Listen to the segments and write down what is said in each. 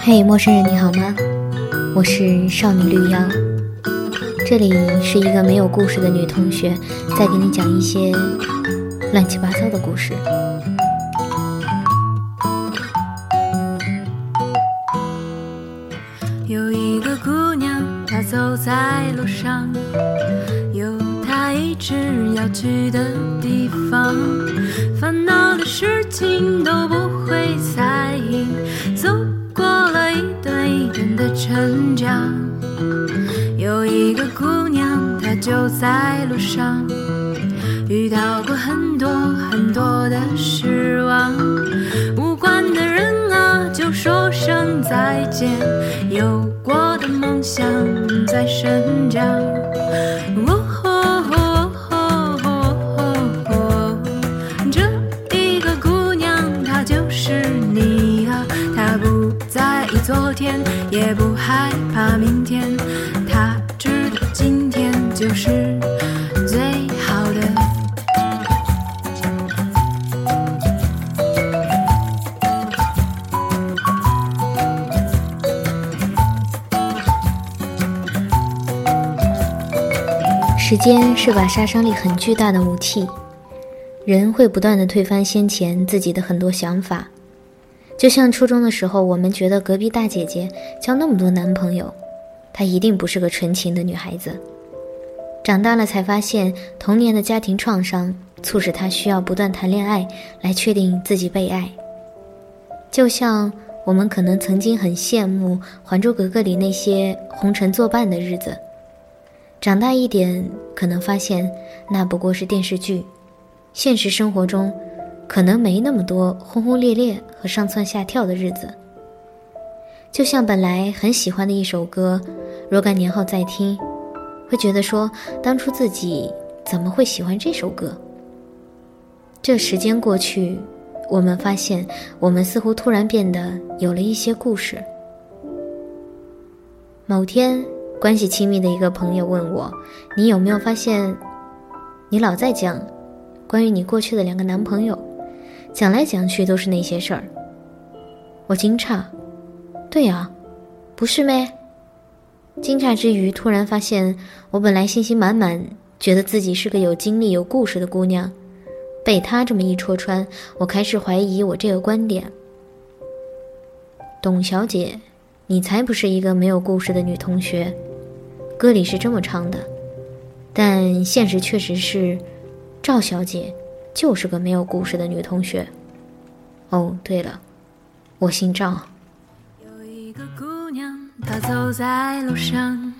嘿，陌生人，你好吗？我是少女绿妖，这里是一个没有故事的女同学，在给你讲一些乱七八糟的故事。有一个姑娘，她走在路上，有她一直要去的地方，烦恼的事情都不会在意，走成长。有一个姑娘，她就在路上，遇到过很多很多的失望，无关的人啊，就说声再见。有过的梦想在生长。昨天，也不害怕明天，他知道今天就是最好的。时间是把杀伤力很巨大的武器，人会不断的推翻先前自己的很多想法。就像初中的时候，我们觉得隔壁大姐姐交那么多男朋友，她一定不是个纯情的女孩子。长大了才发现，童年的家庭创伤促使她需要不断谈恋爱来确定自己被爱。就像我们可能曾经很羡慕《还珠格格》里那些红尘作伴的日子。长大一点，可能发现那不过是电视剧，现实生活中可能没那么多轰轰烈烈和上蹿下跳的日子。就像本来很喜欢的一首歌，若干年后再听，会觉得说当初自己怎么会喜欢这首歌？这时间过去，我们发现我们似乎突然变得有了一些故事。某天。关系亲密的一个朋友问我：“你有没有发现，你老在讲关于你过去的两个男朋友，讲来讲去都是那些事儿？”我惊诧：“对呀，不是咩？”惊诧之余，突然发现我本来信心满满，觉得自己是个有经历、有故事的姑娘，被他这么一戳穿，我开始怀疑我这个观点。董小姐，你才不是一个没有故事的女同学。歌里是这么唱的，但现实确实是，赵小姐就是个没有故事的女同学。哦，对了，我姓赵。有一个姑娘，她走在路上，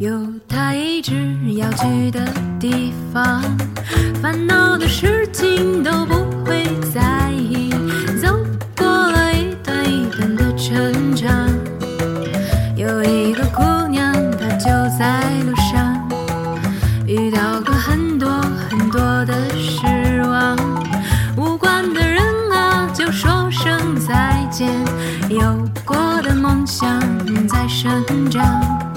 有她一直要去的地方，烦恼的事生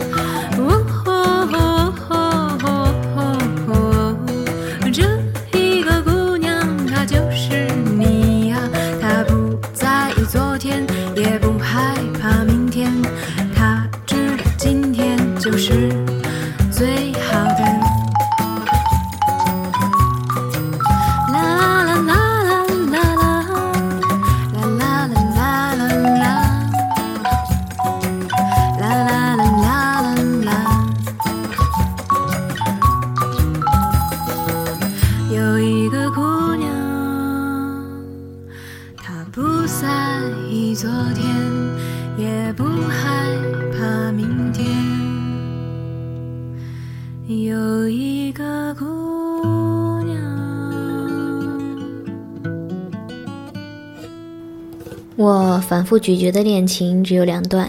反复咀嚼的恋情只有两段，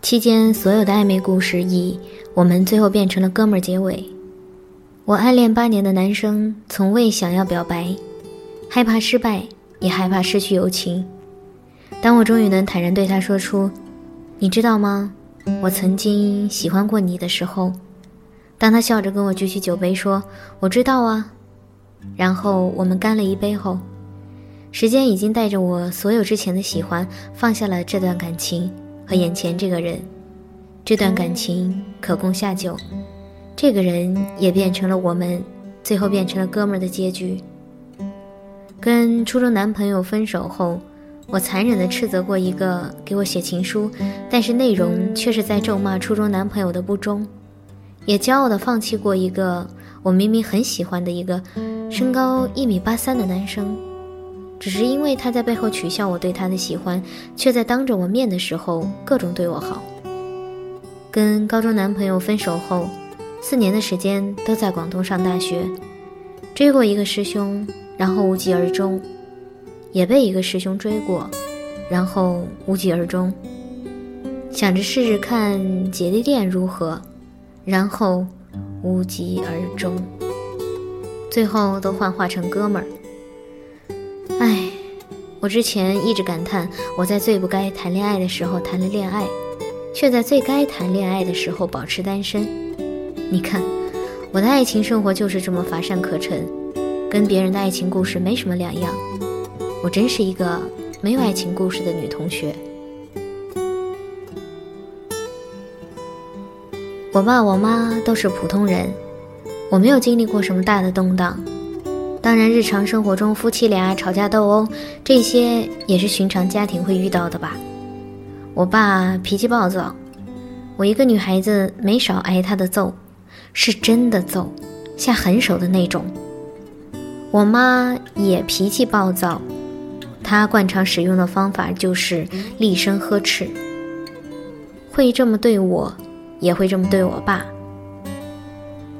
期间所有的暧昧故事以我们最后变成了哥们儿结尾。我暗恋八年的男生从未想要表白，害怕失败，也害怕失去友情。当我终于能坦然对他说出“你知道吗？我曾经喜欢过你”的时候，当他笑着跟我举起酒杯说“我知道啊”，然后我们干了一杯后，时间已经带着我所有之前的喜欢，放下了这段感情和眼前这个人。这段感情可供下酒，这个人也变成了我们最后变成了哥们儿的结局。跟初中男朋友分手后，我残忍地斥责过一个给我写情书，但是内容却是在咒骂初中男朋友的不忠，也骄傲地放弃过一个我明明很喜欢的一个身高一米八三的男生，只是因为他在背后取笑我对他的喜欢，却在当着我面的时候各种对我好。跟高中男朋友分手后，四年的时间都在广东上大学，追过一个师兄。然后无疾而终，也被一个师兄追过，然后无疾而终。想着试试看姐弟恋如何，然后无疾而终。最后都幻化成哥们儿。唉，我之前一直感叹我在最不该谈恋爱的时候谈了恋爱，却在最该谈恋爱的时候保持单身。你看，我的爱情生活就是这么乏善可陈。跟别人的爱情故事没什么两样，我真是一个没有爱情故事的女同学。我爸我妈都是普通人，我没有经历过什么大的动荡。当然，日常生活中夫妻俩吵架斗殴，这些也是寻常家庭会遇到的吧。我爸脾气暴躁，我一个女孩子没少挨他的揍，是真的揍，下狠手的那种。我妈也脾气暴躁，她惯常使用的方法就是厉声呵斥，会这么对我，也会这么对我爸。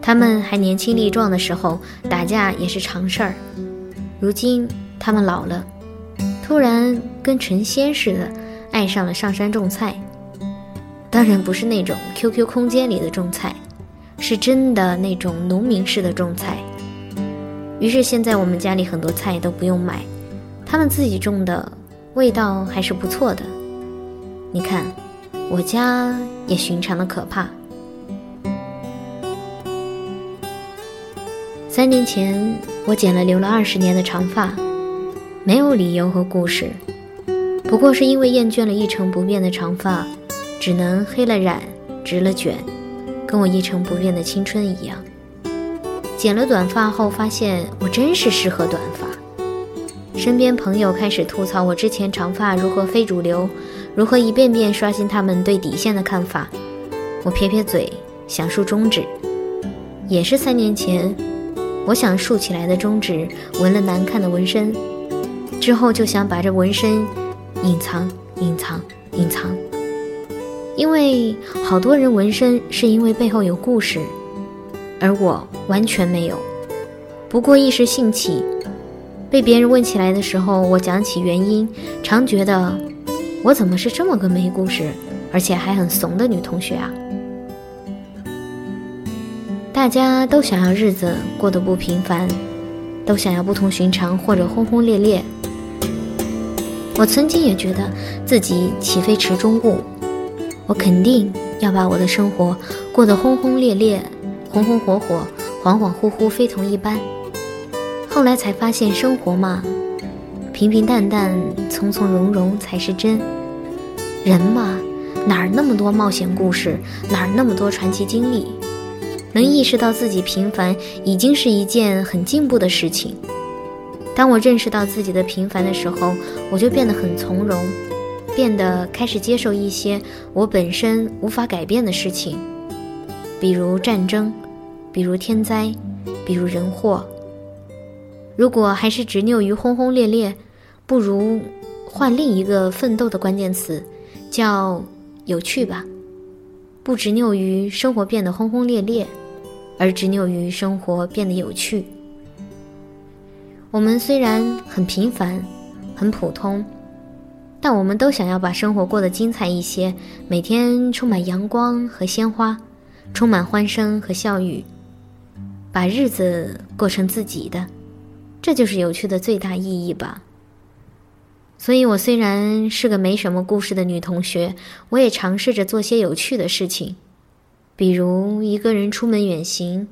他们还年轻力壮的时候，打架也是常事儿。如今他们老了，突然跟成仙似的，爱上了上山种菜。当然不是那种 QQ 空间里的种菜，是真的那种农民式的种菜。于是现在我们家里很多菜都不用买，他们自己种的，味道还是不错的。你看，我家也寻常的可怕。三年前，我剪了留了二十年的长发，没有理由和故事，不过是因为厌倦了一成不变的长发，只能黑了染，直了卷，跟我一成不变的青春一样。剪了短发后，发现我真是适合短发。身边朋友开始吐槽我之前长发如何非主流，如何一遍遍刷新他们对底线的看法。我撇撇嘴，想竖中指。也是三年前，我想竖起来的中指纹了难看的纹身，之后就想把这纹身隐藏、隐藏、隐藏，因为好多人纹身是因为背后有故事。而我完全没有，不过一时兴起，被别人问起来的时候，我讲起原因，常觉得我怎么是这么个没故事，而且还很怂的女同学啊？大家都想要日子过得不平凡，都想要不同寻常或者轰轰烈烈。我曾经也觉得自己岂非池中物，我肯定要把我的生活过得轰轰烈烈。红红火火，恍恍惚惚，非同一般。后来才发现，生活嘛，平平淡淡，从从容容才是真。人嘛，哪儿那么多冒险故事，哪儿那么多传奇经历？能意识到自己平凡，已经是一件很进步的事情。当我认识到自己的平凡的时候，我就变得很从容，变得开始接受一些我本身无法改变的事情。比如战争，比如天灾，比如人祸。如果还是执拗于轰轰烈烈，不如换另一个奋斗的关键词，叫有趣吧。不执拗于生活变得轰轰烈烈，而执拗于生活变得有趣。我们虽然很平凡，很普通，但我们都想要把生活过得精彩一些，每天充满阳光和鲜花。充满欢声和笑语，把日子过成自己的，这就是有趣的最大意义吧。所以，我虽然是个没什么故事的女同学，我也尝试着做些有趣的事情，比如一个人出门远行，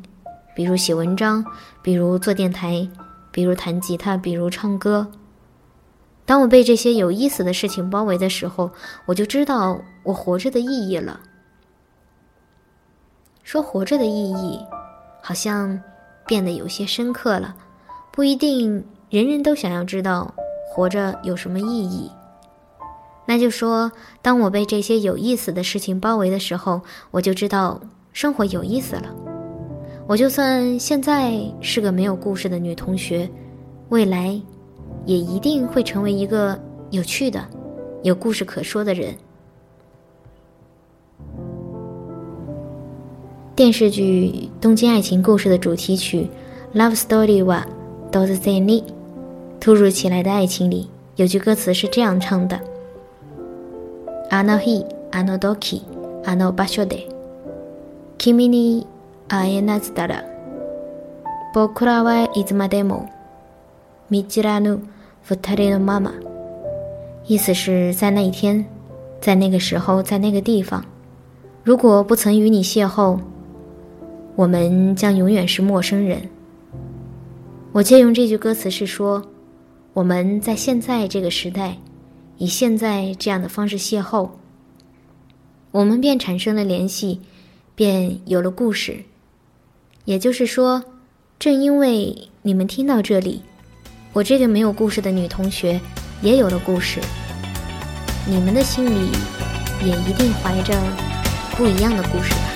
比如写文章，比如做电台，比如弹吉他，比如唱歌。当我被这些有意思的事情包围的时候，我就知道我活着的意义了。说活着的意义，好像变得有些深刻了。不一定人人都想要知道活着有什么意义。那就说，当我被这些有意思的事情包围的时候，我就知道生活有意思了。我就算现在是个没有故事的女同学，未来也一定会成为一个有趣的、有故事可说的人。电视剧《东京爱情故事》的主题曲《Love Story》哇，Do the same。突如其来的爱情里有句歌词是这样唱的：“あの日、あの時、あの場所で、君に会えなずたら、僕らはいつまでも見知らぬ二人のまま。”意思是在那一天，在那个时候，在那个地方，如果不曾与你邂逅。我们将永远是陌生人。我借用这句歌词是说，我们在现在这个时代， 以现在这样的方式邂逅，我们便产生了联系，便有了故事。也就是说，正因为你们听到这里，我这个没有故事的女同学也有了故事，你们的心里也一定怀着不一样的故事吧。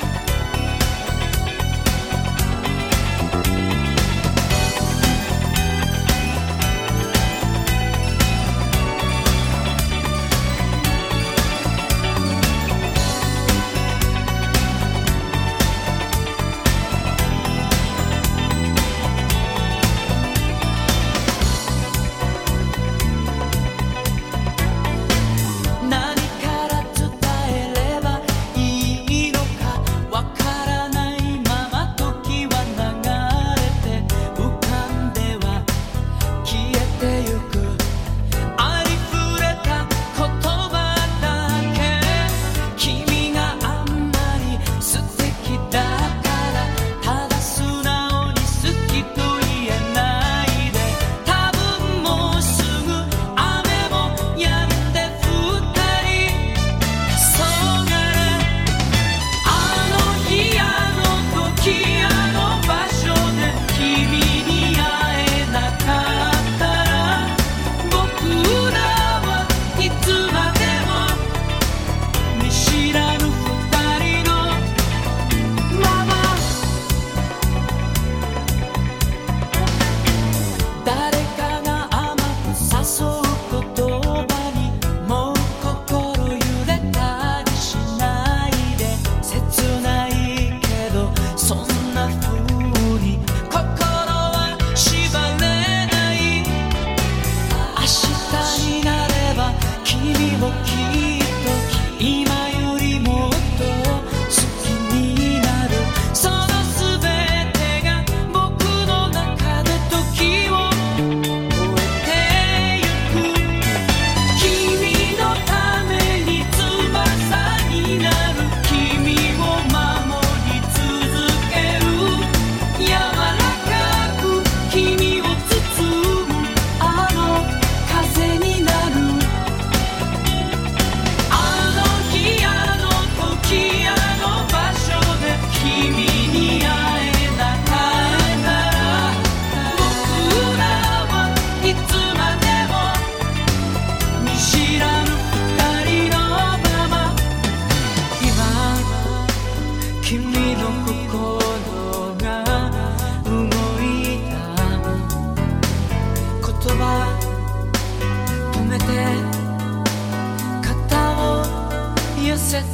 せて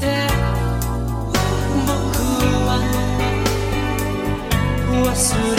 僕は忘れ